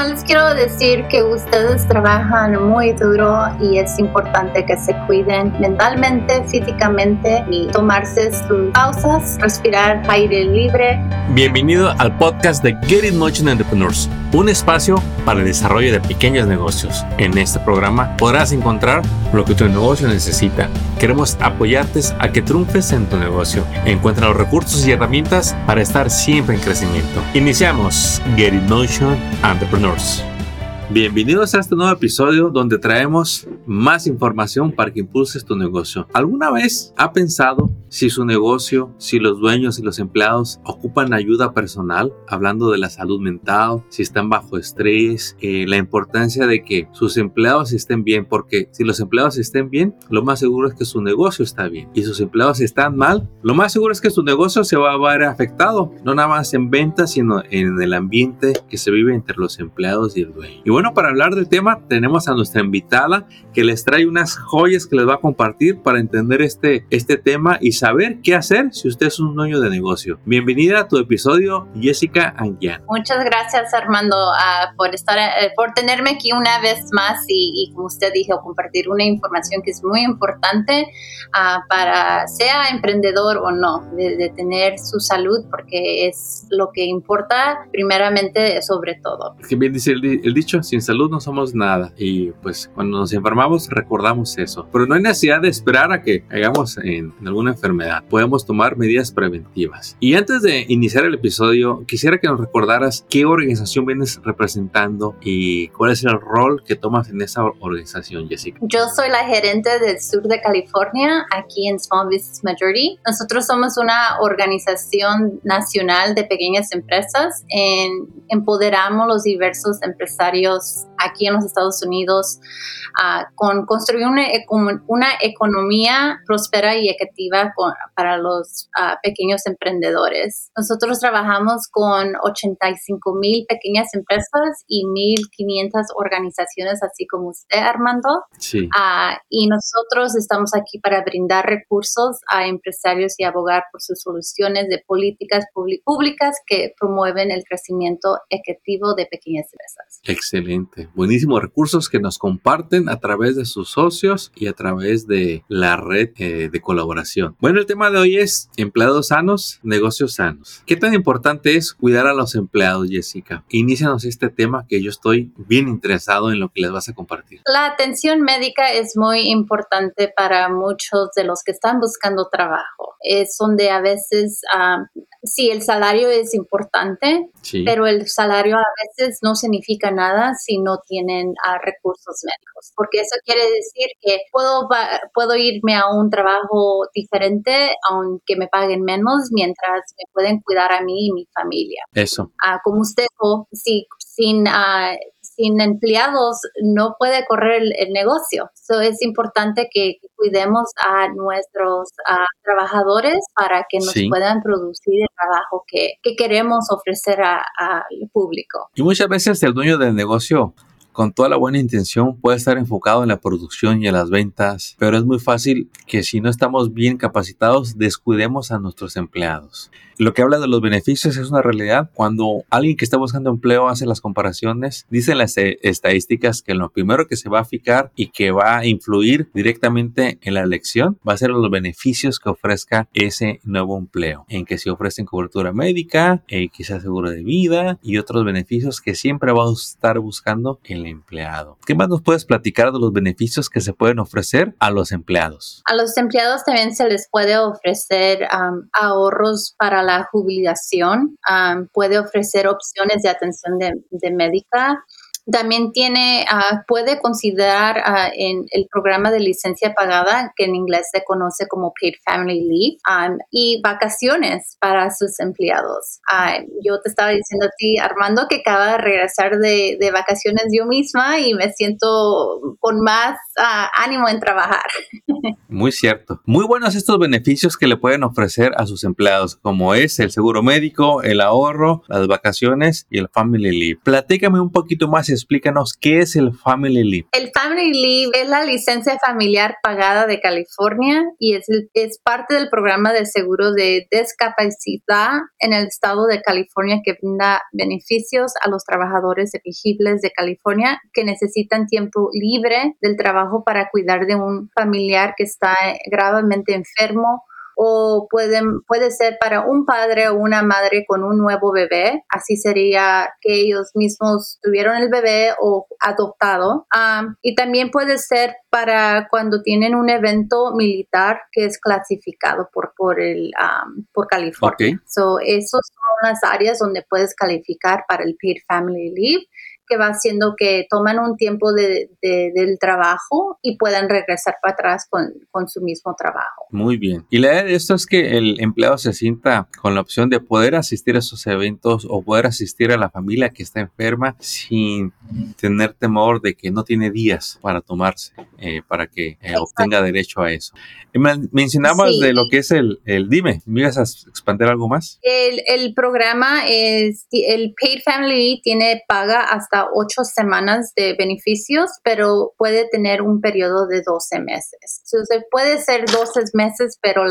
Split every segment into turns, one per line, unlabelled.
nomás les quiero decir que ustedes trabajan muy duro y es importante que se cuiden mentalmente, físicamente y tomarse sus pausas, respirar aire libre.
Bienvenido al podcast de Get in Motion Entrepreneurs, un espacio para el desarrollo de pequeños negocios. En este programa podrás encontrar lo que tu negocio necesita. Queremos apoyarte a que triunfes en tu negocio. Encuentra los recursos y herramientas para estar siempre en crecimiento. Iniciamos Get in Motion Entrepreneurs. Records. Bienvenidos a este nuevo episodio donde traemos más información para que impulses tu negocio. ¿Alguna vez ha pensado si su negocio, si los dueños y los empleados ocupan ayuda personal, hablando de la salud mental, si están bajo estrés, eh, la importancia de que sus empleados estén bien, porque si los empleados estén bien, lo más seguro es que su negocio está bien. Y sus empleados están mal, lo más seguro es que su negocio se va a ver afectado, no nada más en ventas, sino en el ambiente que se vive entre los empleados y el dueño. Y bueno, para hablar del tema tenemos a nuestra invitada que les trae unas joyas que les va a compartir para entender este, este tema y saber qué hacer si usted es un dueño de negocio. Bienvenida a tu episodio, Jessica Anguian.
Muchas gracias Armando uh, por estar, uh, por tenerme aquí una vez más y, y, como usted dijo, compartir una información que es muy importante uh, para sea emprendedor o no, de, de tener su salud porque es lo que importa primeramente sobre todo.
Es que bien dice el, el dicho, sin salud no somos nada. Y pues cuando nos enfermamos recordamos eso. Pero no hay necesidad de esperar a que hagamos en, en alguna enfermedad. Podemos tomar medidas preventivas. Y antes de iniciar el episodio, quisiera que nos recordaras qué organización vienes representando y cuál es el rol que tomas en esa organización, Jessica.
Yo soy la gerente del sur de California, aquí en Small Business Majority. Nosotros somos una organización nacional de pequeñas empresas. En, empoderamos los diversos empresarios else aquí en los Estados Unidos uh, con construir una, una, economía próspera y equitativa con, para los uh, pequeños emprendedores. Nosotros trabajamos con 85 mil pequeñas empresas y 1.500 organizaciones, así como usted, Armando.
Sí.
Uh, y nosotros estamos aquí para brindar recursos a empresarios y abogar por sus soluciones de políticas públicas que promueven el crecimiento equitativo de pequeñas empresas.
Excelente buenísimos recursos que nos comparten a través de sus socios y a través de la red eh, de colaboración. Bueno, el tema de hoy es empleados sanos, negocios sanos. ¿Qué tan importante es cuidar a los empleados, Jessica? Inícianos este tema que yo estoy bien interesado en lo que les vas a compartir.
La atención médica es muy importante para muchos de los que están buscando trabajo. Es donde a veces, um, sí, el salario es importante,
sí.
pero el salario a veces no significa nada si no tienen uh, recursos médicos, porque eso quiere decir que puedo, puedo irme a un trabajo diferente, aunque me paguen menos, mientras me pueden cuidar a mí y mi familia.
Eso.
Uh, como usted dijo, si, sin, uh, sin empleados no puede correr el, el negocio. So, es importante que cuidemos a nuestros trabajadores para que nos
Sí.
puedan producir el trabajo que, que queremos ofrecer al público.
Y muchas veces el dueño del negocio, con toda la buena intención, puede estar enfocado en la producción y en las ventas, pero es muy fácil que si no estamos bien capacitados, descuidemos a nuestros empleados. Lo que habla de los beneficios es una realidad. Cuando alguien que está buscando empleo hace las comparaciones, dicen las eh, estadísticas que lo primero que se va a fijar y que va a influir directamente en la elección va a ser los beneficios que ofrezca ese nuevo empleo, en que se ofrecen cobertura médica, eh, quizás seguro de vida y otros beneficios que siempre va a estar buscando empleado. ¿Qué más nos puedes platicar de los beneficios que se pueden ofrecer a los empleados?
A los empleados también se les puede ofrecer ahorros para la jubilación, puede ofrecer opciones de atención de médica. También tiene, uh, puede considerar uh, en el programa de licencia pagada, que en inglés se conoce como Paid Family Leave, um, y vacaciones para sus empleados. Uh, yo te estaba diciendo a ti, Armando, que acaba de regresar de, de vacaciones yo misma y me siento con más ánimo en trabajar.
Muy cierto. Muy buenos estos beneficios que le pueden ofrecer a sus empleados, como es el seguro médico, el ahorro, las vacaciones y el family leave. Platícame un poquito más, explícanos qué es el Family Leave.
El Family Leave es la licencia familiar pagada de California y es, es parte del programa de seguro de discapacidad en el estado de California que brinda beneficios a los trabajadores elegibles de California que necesitan tiempo libre del trabajo para cuidar de un familiar que está gravemente enfermo o pueden, puede ser para un padre o una madre con un nuevo bebé. Así sería que ellos mismos tuvieron el bebé o adoptado. y también puede ser para cuando tienen un evento militar que es clasificado por, por, el, por California. So, esas son las áreas donde puedes calificar para el Paid Family Leave que va haciendo que toman un tiempo de, del trabajo y puedan regresar para atrás con, con, su mismo trabajo.
Muy bien. Y la idea de esto es que el empleado se sienta con la opción de poder asistir a esos eventos o poder asistir a la familia que está enferma sin tener temor de que no tiene días para tomarse, eh, para que eh, obtenga derecho a eso. Mencionabas de lo que es el, el dime, ¿me ibas a expandir algo más?
El, el programa es, el Paid Family tiene paga hasta ocho semanas de beneficios, pero puede tener un periodo de 12 meses. Entonces puede ser 12 meses, pero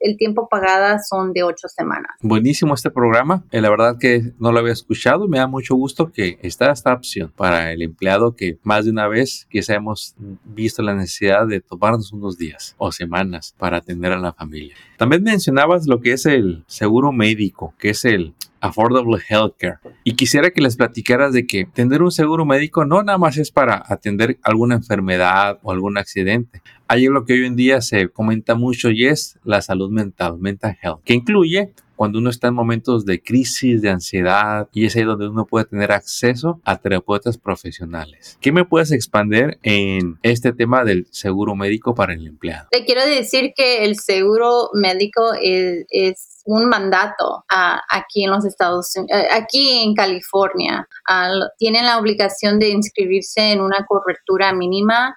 el tiempo pagada son de ocho semanas.
Buenísimo este programa. Eh, la verdad que no lo había escuchado. Me da mucho gusto que está esta opción para el empleado que más de una vez quizá hemos visto la necesidad de tomarnos unos días o semanas para atender a la familia. También mencionabas lo que es el seguro médico, que es el Affordable Healthcare. Y quisiera que les platicaras de que tener un seguro médico no nada más es para atender alguna enfermedad o algún accidente. Hay lo que hoy en día se comenta mucho y es la salud mental, mental health, que incluye cuando uno está en momentos de crisis, de ansiedad, y es ahí donde uno puede tener acceso a terapeutas profesionales. ¿Qué me puedes expandir en este tema del seguro médico para el empleado?
Te quiero decir que el seguro médico es, es un mandato aquí en los Estados Unidos, eh, aquí en California. tienen la obligación de inscribirse en una cobertura mínima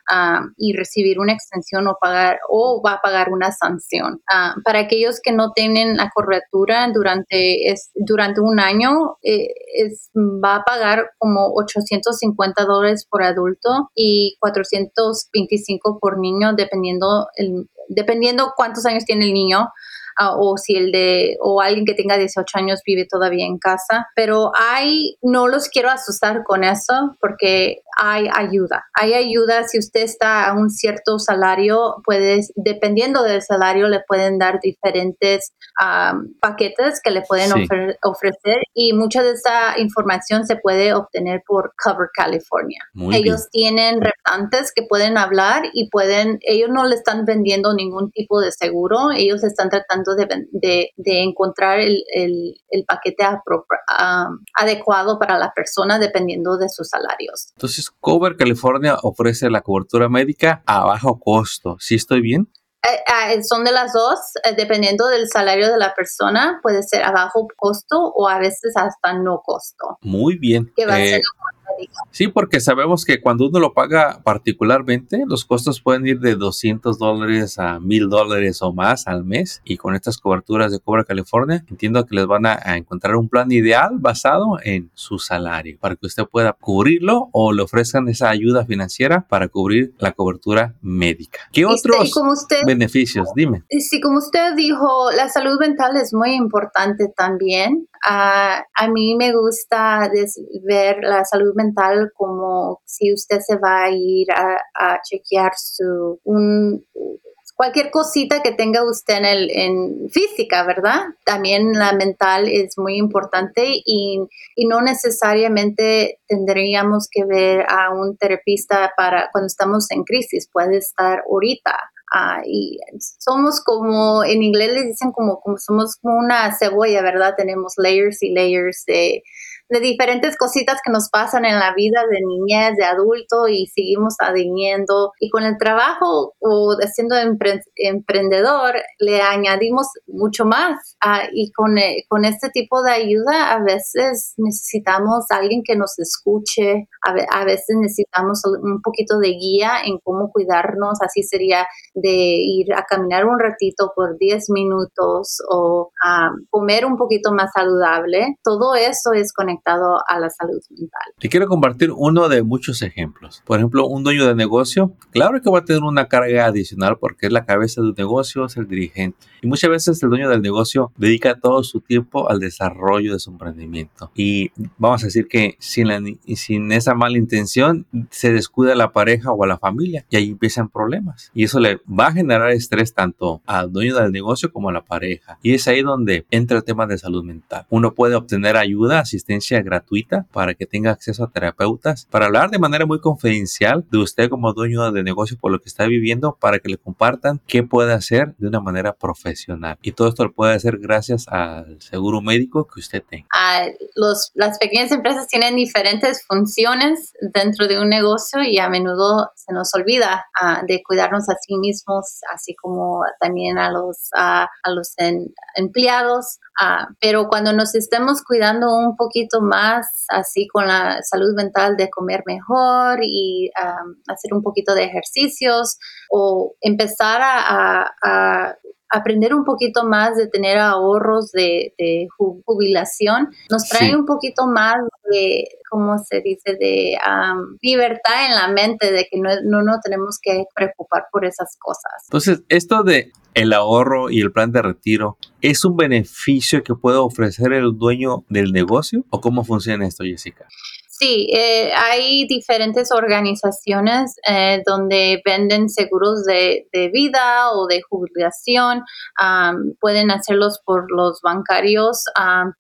y recibir una extensión o pagar o va a pagar una sanción. para aquellos que no tienen la cobertura durante, es, durante un año, eh, es, va a pagar como 850 dólares por adulto y 425 por niño, dependiendo, el, dependiendo cuántos años tiene el niño. Ah, o si el de o alguien que tenga 18 años vive todavía en casa, pero hay no los quiero asustar con eso porque hay ayuda. Hay ayuda si usted está a un cierto salario, puedes dependiendo del salario le pueden dar diferentes paquetes que le pueden ofrecer y mucha de esa información se puede obtener por Cover California. ellos tienen representantes que pueden hablar y pueden ellos no le están vendiendo ningún tipo de seguro, ellos están tratando de, encontrar el, paquete adecuado para la persona dependiendo de sus salarios.
Entonces, Cover California ofrece la cobertura médica a bajo costo. ¿Sí estoy bien?
Eh, eh, son de las dos, eh, dependiendo del salario de la persona, puede ser a bajo costo o a veces hasta no costo.
Muy bien. Que va a ser Sí, porque sabemos que cuando uno lo paga particularmente, los costos pueden ir de 200 dólares a 1000 dólares o más al mes. Y con estas coberturas de Cobra California, entiendo que les van a, encontrar un plan ideal basado en su salario para que usted pueda cubrirlo o le ofrezcan esa ayuda financiera para cubrir la cobertura médica. ¿Qué otros beneficios? Dime.
Sí, como usted dijo, la salud mental es muy importante también. Ah, a mí me gusta ver la salud mental como si usted se va a ir a, chequear su un, cualquier cosita que tenga usted en, el, en física, ¿verdad? También la mental es muy importante y, y, no necesariamente tendríamos que ver a un terapista para cuando estamos en crisis, puede estar ahorita. Ah, y somos como, en inglés le dicen como, como somos como una cebolla, ¿verdad? Tenemos layers y layers de, de diferentes cositas que nos pasan en la vida de niñez, de adulto y seguimos adhiriendo. Y con el trabajo o siendo emprendedor le añadimos mucho más. Ah, y con, eh, con este tipo de ayuda a veces necesitamos alguien que nos escuche, a, veces necesitamos un poquito de guía en cómo cuidarnos, así sería de ir a caminar un ratito por 10 minutos o a comer un poquito más saludable. Todo eso es conectado conectado a la salud mental.
Te quiero compartir uno de muchos ejemplos. Por ejemplo, un dueño de negocio, claro que va a tener una carga adicional porque es la cabeza de un negocio, es el dirigente. Y muchas veces el dueño del negocio dedica todo su tiempo al desarrollo de su emprendimiento. Y vamos a decir que sin, la, sin esa mala intención se descuida a la pareja o a la familia y ahí empiezan problemas. Y eso le va a generar estrés tanto al dueño del negocio como a la pareja. Y es ahí donde entra el tema de salud mental. Uno puede obtener ayuda, asistencia gratuita para que tenga acceso a terapeutas, para hablar de manera muy confidencial de usted como dueño de negocio por lo que está viviendo, para que le compartan qué puede hacer de una manera profesional. Y todo esto lo puede hacer gracias al seguro médico que usted tenga.
Ah, los, las pequeñas empresas tienen diferentes funciones dentro de un negocio y a menudo se nos olvida ah, de cuidarnos a sí mismos, así como también a los, a los empleados. Ah, pero cuando nos estemos cuidando un poquito más, así con la salud mental de comer mejor y hacer un poquito de ejercicios o empezar a, aprender un poquito más de tener ahorros de, jubilación, nos trae un poquito más de, ¿cómo se dice?, de libertad en la mente, de que no, no nos tenemos que preocupar por esas cosas.
Entonces, esto de el ahorro y el plan de retiro es un beneficio que puede ofrecer el dueño del negocio o cómo funciona esto, Jessica?
Sí, eh, hay diferentes organizaciones eh, donde venden seguros de, vida o de jubilación. pueden hacerlos por los bancarios,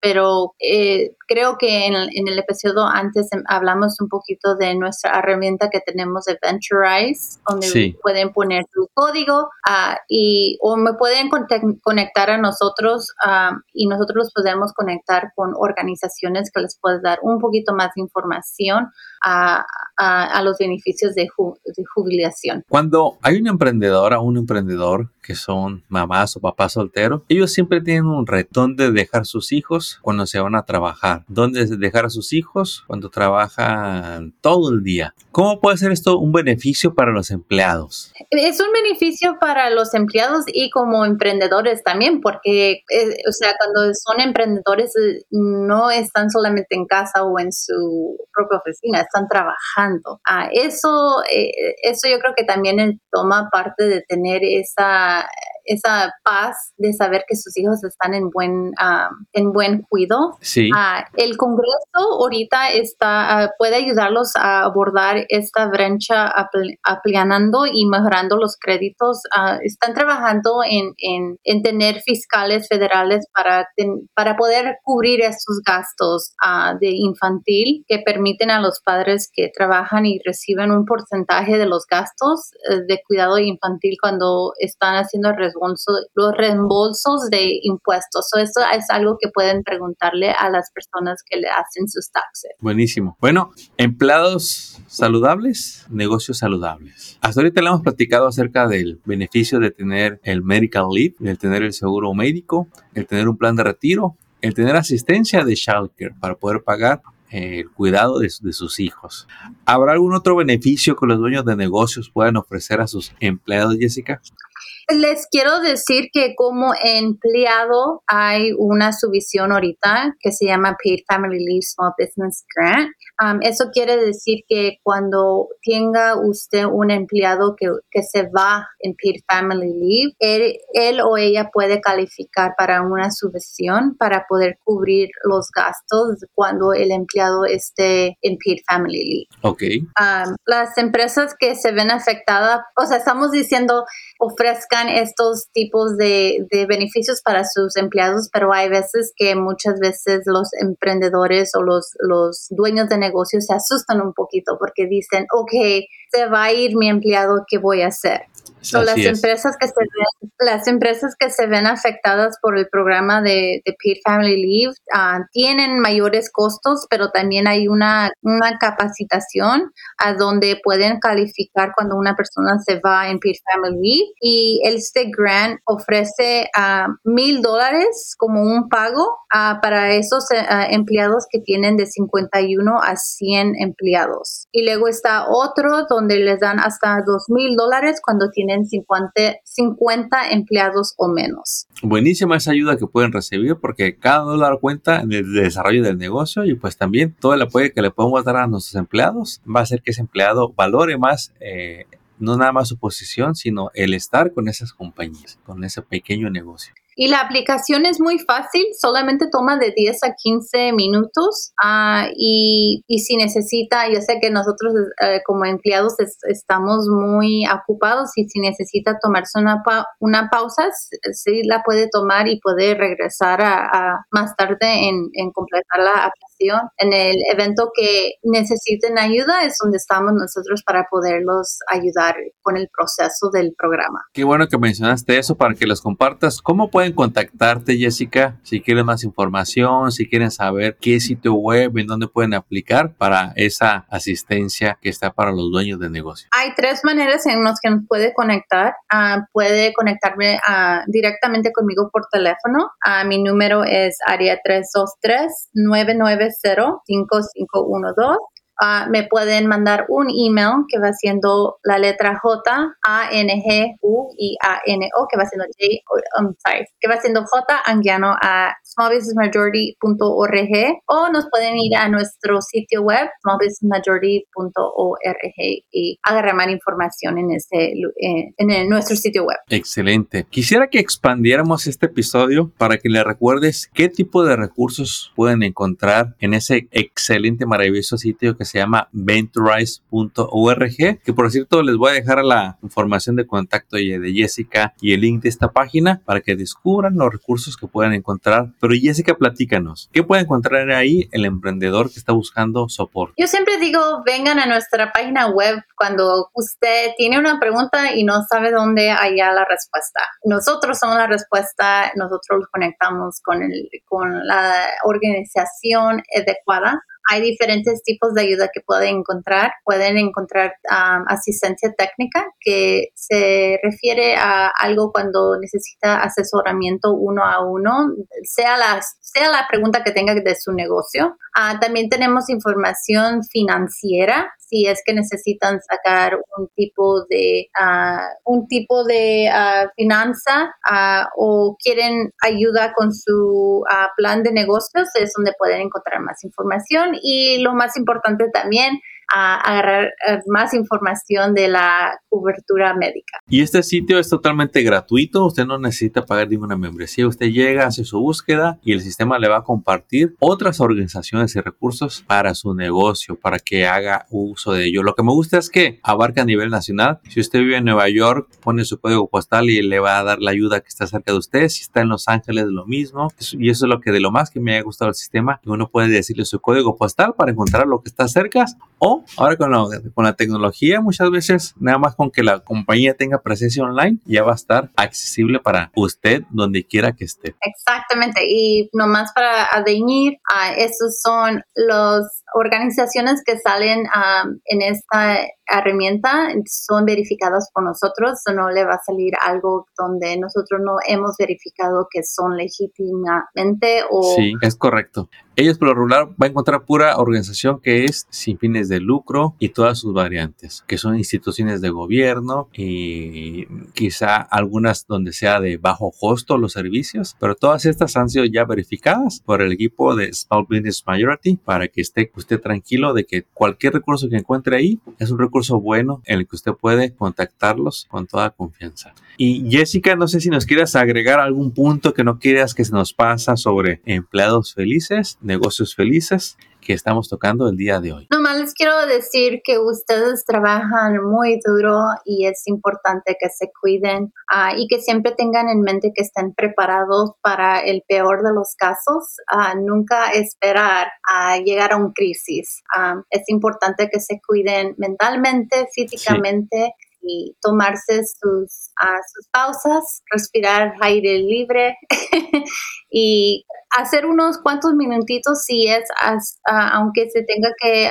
pero eh, creo que en, el episodio antes em, hablamos un poquito de nuestra herramienta que tenemos de Venturize, donde pueden poner su código ah, y o me pueden conectar a nosotros y nosotros los podemos conectar con organizaciones que les pueden dar un poquito más de información a, los beneficios de, jubilación.
Cuando hay una emprendedora o un emprendedor que son mamás o papás solteros, ellos siempre tienen un reto de dejar sus hijos cuando se van a trabajar, dónde dejar a sus hijos cuando trabajan todo el día. ¿Cómo puede ser esto un beneficio para los empleados?
Es un beneficio para los empleados y como emprendedores también, porque, eh, o sea, cuando son emprendedores eh, no están solamente en casa o en su propia oficina, están trabajando. Ah, eso, eh, eso yo creo que también toma parte de tener esa esa paz de saber que sus hijos están en buen, ah, en buen cuidado.
Sí.
Ah, el Congreso ahorita está, ah, puede ayudarlos a abordar esta brecha aplanando y mejorando los créditos. están trabajando en, en, en, tener fiscales federales para, para poder cubrir estos gastos de infantil que permiten a los padres que trabajan y reciben un porcentaje de los gastos eh, de cuidado infantil cuando están haciendo los reembolsos de impuestos. So, es algo que pueden preguntarle a las personas que le hacen sus taxes.
Buenísimo. Bueno, empleados saludables, negocios saludables. Hasta ahorita le hemos platicado acerca del beneficio de tener el medical leave, el tener el seguro médico, el tener un plan de retiro, el tener asistencia de childcare para poder pagar el cuidado de, de, sus hijos. ¿Habrá algún otro beneficio que los dueños de negocios puedan ofrecer a sus empleados, Jessica?
Les quiero decir que como empleado hay una subvisión ahorita que se llama Paid Family Leave Small Business Grant. Um, eso quiere decir que cuando tenga usted un empleado que, que se va en Paid Family Leave, él, él, o ella puede calificar para una subvención para poder cubrir los gastos cuando el empleado esté en Paid Family Leave.
Ok.
Um, las empresas que se ven afectadas, o sea, estamos diciendo ofrezcan estos tipos de, beneficios para sus empleados, pero hay veces que muchas veces los emprendedores o los, los dueños de negocios se asustan un poquito porque dicen, ok, se va a ir mi empleado, ¿qué voy a hacer? Las empresas que se ven, las empresas que se ven afectadas por el programa de, de Paid Family Leave ah, tienen mayores costos, pero también hay una, una capacitación a donde pueden calificar cuando una persona se va en Paid Family Leave y este grant ofrece a ah, mil dólares como un pago ah, para esos empleados que tienen de 51 a 100 empleados. Y luego está otro donde les dan hasta dos mil dólares cuando tienen tienen 50, 50 empleados o menos.
Buenísima esa ayuda que pueden recibir porque cada dólar cuenta en el desarrollo del negocio y pues también todo el apoyo que le podemos dar a nuestros empleados va a hacer que ese empleado valore más eh, no nada más su posición, sino el estar con esas compañías, con ese pequeño negocio.
Y la aplicación es muy fácil, solamente toma de 10 a 15 minutos uh, y, y, si necesita, yo sé que nosotros uh, como empleados es, estamos muy ocupados y si necesita tomarse una, pa una pausa, sí la puede tomar y puede regresar a, a más tarde en, en completar la aplicación. En el evento que necesiten ayuda es donde estamos nosotros para poderlos ayudar con el proceso del programa.
Qué bueno que mencionaste eso para que los compartas. ¿Cómo pueden contactarte, Jessica, si quieren más información, si quieren saber qué sitio web, en dónde pueden aplicar para esa asistencia que está para los dueños de negocio.
Hay tres maneras en las que nos puede conectar. Uh, puede conectarme uh, directamente conmigo por teléfono. Uh, mi número es área 323-990-5512. Uh, me pueden mandar un email que va siendo la letra J, A, N, G, U, I, A, N, O, que va siendo J, um, sorry, que va siendo J, anguiano a smallbusinessmajority.org o nos pueden ir a nuestro sitio web, smallbusinessmajority.org y agarrar más información en, ese, eh, en el, nuestro sitio web.
Excelente. Quisiera que expandiéramos este episodio para que le recuerdes qué tipo de recursos pueden encontrar en ese excelente, maravilloso sitio que se llama venturize.org, que por cierto les voy a dejar la información de contacto de Jessica y el link de esta página para que descubran los recursos que pueden encontrar. Pero Jessica, platícanos, ¿qué puede encontrar ahí el emprendedor que está buscando soporte?
Yo siempre digo, vengan a nuestra página web cuando usted tiene una pregunta y no sabe dónde haya la respuesta. Nosotros somos la respuesta, nosotros los conectamos con, el, con la organización adecuada hay diferentes tipos de ayuda que pueden encontrar. Pueden encontrar asistencia técnica que se refiere a algo cuando necesita asesoramiento uno a uno, sea la, sea la pregunta que tenga de su negocio. Uh, también tenemos información financiera si es que necesitan sacar un tipo de uh, un tipo de uh, finanza o quieren ayuda con su plan de negocios es donde pueden encontrar más información y lo más importante también a agarrar eh, más información de la cobertura médica.
Y este sitio es totalmente gratuito, usted no necesita pagar ninguna membresía, usted llega, hace su búsqueda y el sistema le va a compartir otras organizaciones y recursos para su negocio, para que haga uso de ello. Lo que me gusta es que abarca a nivel nacional. Si usted vive en Nueva York, pone su código postal y le va a dar la ayuda que está cerca de usted. Si está en Los Ángeles, lo mismo. Y eso es lo que de lo más que me ha gustado el sistema, que uno puede decirle su código postal para encontrar lo que está cerca o ahora con la, con la tecnología muchas veces nada más con que la compañía tenga presencia online ya va a estar accesible para usted donde quiera que esté.
Exactamente y nomás para adeñir, uh, esos son las organizaciones que salen en esta herramienta son verificadas por nosotros, no le va a salir algo donde nosotros no hemos verificado que son legítimamente o...
Sí, es correcto. Ellos por lo regular va a encontrar pura organización que es sin fines de lucro y todas sus variantes, que son instituciones de gobierno y quizá algunas donde sea de bajo costo los servicios, pero todas estas han sido ya verificadas por el equipo de Small Business Majority para que esté usted tranquilo de que cualquier recurso que encuentre ahí es un recurso bueno en el que usted puede contactarlos con toda confianza. Y Jessica, no sé si nos quieras agregar algún punto que no quieras que se nos pasa sobre empleados felices, negocios felices que estamos tocando el día de hoy.
Nomás les quiero decir que ustedes trabajan muy duro y es importante que se cuiden uh, y que siempre tengan en mente que estén preparados para el peor de los casos. Uh, nunca esperar a llegar a un crisis. Uh, es importante que se cuiden mentalmente, físicamente. Sí y tomarse sus sus pausas, respirar aire libre y hacer unos cuantos minutitos si es, aunque se tenga que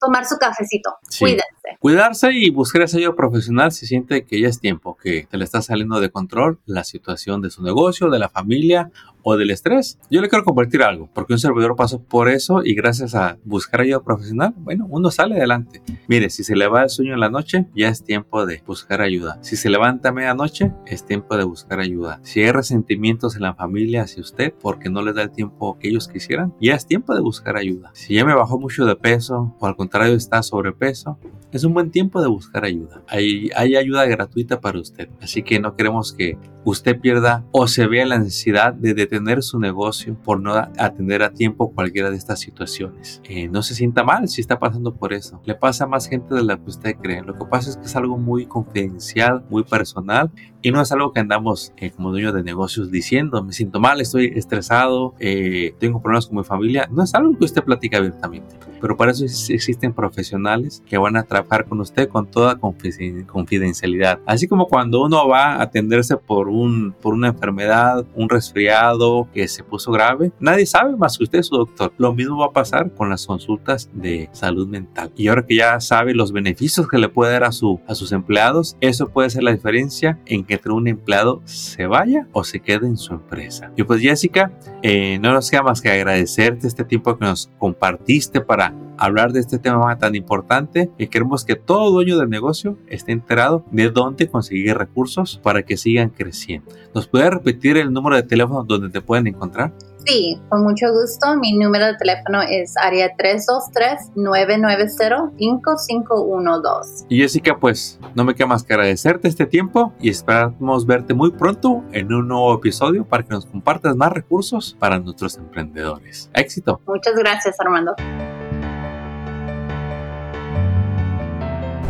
tomar su cafecito. Cuídense.
Cuidarse y buscar ese ayuda profesional si siente que ya es tiempo, que te le está saliendo de control la situación de su negocio, de la familia o del estrés. Yo le quiero compartir algo, porque un servidor pasó por eso y gracias a buscar ayuda profesional, bueno, uno sale adelante. Mire, si se le va el sueño en la noche, ya es tiempo de buscar ayuda. Si se levanta a medianoche, es tiempo de buscar ayuda. Si hay resentimientos en la familia hacia usted porque no le da el tiempo que ellos quisieran, ya es tiempo de buscar ayuda. Si ya me bajó mucho de peso o al contrario está sobrepeso, es un buen tiempo de buscar ayuda. Hay, ayuda gratuita para usted. Así que no queremos que usted pierda o se vea la necesidad de detener su negocio por no atender a tiempo cualquiera de estas situaciones. Eh, no se sienta mal si está pasando por eso. Le pasa a más gente de la que usted cree. Lo que pasa es que es algo muy confidencial, muy personal y no es algo que andamos eh, como dueño de negocios diciendo, me siento mal, estoy estresado, eh, tengo problemas con mi familia. No es algo que usted platica abiertamente. Pero para eso existen profesionales que van a trabajar con usted con toda confidencialidad. Así como cuando uno va a atenderse por por una enfermedad, un resfriado que se puso grave, nadie sabe más que usted, su doctor. Lo mismo va a pasar con las consultas de salud mental. Y ahora que ya sabe los beneficios que le puede dar a, su, a sus empleados, eso puede ser la diferencia en que entre un empleado se vaya o se quede en su empresa. Y pues Jessica, eh, no nos queda más que agradecerte este tiempo que nos compartiste para hablar de este tema tan importante y queremos que todo dueño del negocio esté enterado de dónde conseguir recursos para que sigan creciendo. ¿Nos puede repetir el número de teléfono donde te pueden encontrar?
Sí, con mucho gusto. Mi número de teléfono es área 323-990-5512.
Y Jessica, pues no me queda más que agradecerte este tiempo y esperamos verte muy pronto en un nuevo episodio para que nos compartas más recursos para nuestros emprendedores. Éxito.
Muchas gracias, Armando.